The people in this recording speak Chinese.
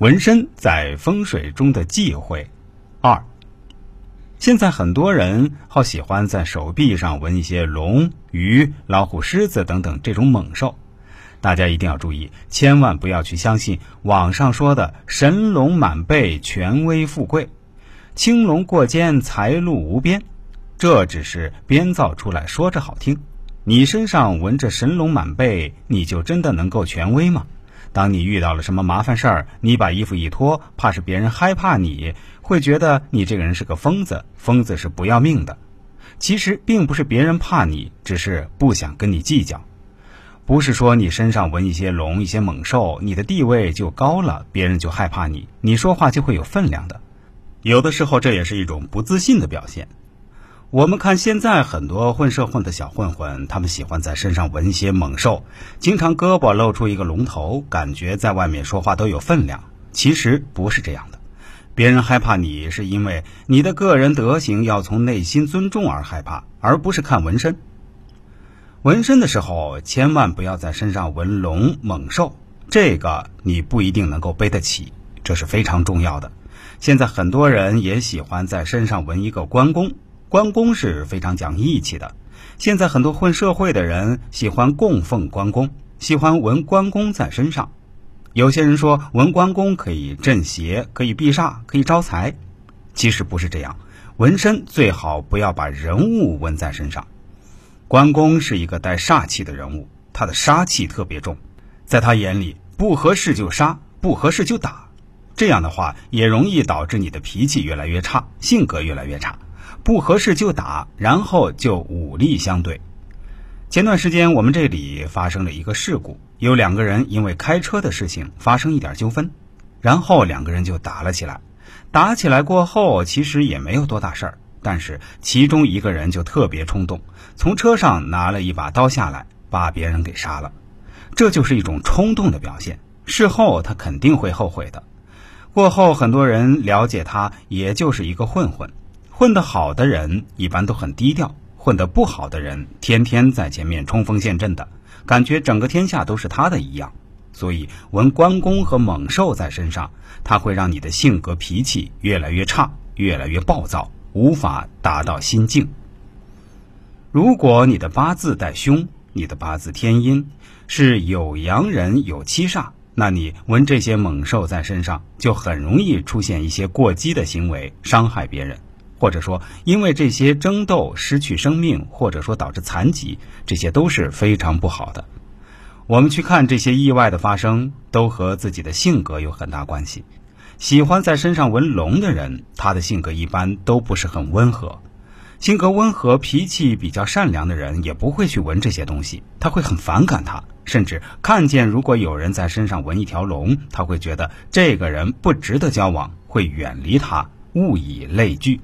纹身在风水中的忌讳。二，现在很多人好喜欢在手臂上纹一些龙、鱼、老虎、狮子等等这种猛兽，大家一定要注意，千万不要去相信网上说的“神龙满背，权威富贵”，“青龙过肩，财路无边”，这只是编造出来说着好听。你身上纹着神龙满背，你就真的能够权威吗？当你遇到了什么麻烦事儿，你把衣服一脱，怕是别人害怕你，会觉得你这个人是个疯子。疯子是不要命的。其实并不是别人怕你，只是不想跟你计较。不是说你身上纹一些龙、一些猛兽，你的地位就高了，别人就害怕你，你说话就会有分量的。有的时候这也是一种不自信的表现。我们看现在很多混社混的小混混，他们喜欢在身上纹些猛兽，经常胳膊露出一个龙头，感觉在外面说话都有分量。其实不是这样的，别人害怕你是因为你的个人德行要从内心尊重而害怕，而不是看纹身。纹身的时候千万不要在身上纹龙猛兽，这个你不一定能够背得起，这是非常重要的。现在很多人也喜欢在身上纹一个关公。关公是非常讲义气的。现在很多混社会的人喜欢供奉关公，喜欢纹关公在身上。有些人说纹关公可以镇邪、可以避煞、可以招财，其实不是这样。纹身最好不要把人物纹在身上。关公是一个带煞气的人物，他的杀气特别重，在他眼里不合适就杀，不合适就打。这样的话也容易导致你的脾气越来越差，性格越来越差。不合适就打，然后就武力相对。前段时间我们这里发生了一个事故，有两个人因为开车的事情发生一点纠纷，然后两个人就打了起来。打起来过后，其实也没有多大事儿，但是其中一个人就特别冲动，从车上拿了一把刀下来，把别人给杀了。这就是一种冲动的表现，事后他肯定会后悔的。过后很多人了解他，也就是一个混混。混得好的人一般都很低调，混得不好的人天天在前面冲锋陷阵的，感觉整个天下都是他的一样。所以纹关公和猛兽在身上，他会让你的性格脾气越来越差，越来越暴躁，无法达到心境。如果你的八字带凶，你的八字天阴是有阳人有七煞，那你纹这些猛兽在身上，就很容易出现一些过激的行为，伤害别人。或者说，因为这些争斗失去生命，或者说导致残疾，这些都是非常不好的。我们去看这些意外的发生，都和自己的性格有很大关系。喜欢在身上纹龙的人，他的性格一般都不是很温和。性格温和、脾气比较善良的人，也不会去纹这些东西，他会很反感他，甚至看见如果有人在身上纹一条龙，他会觉得这个人不值得交往，会远离他，物以类聚。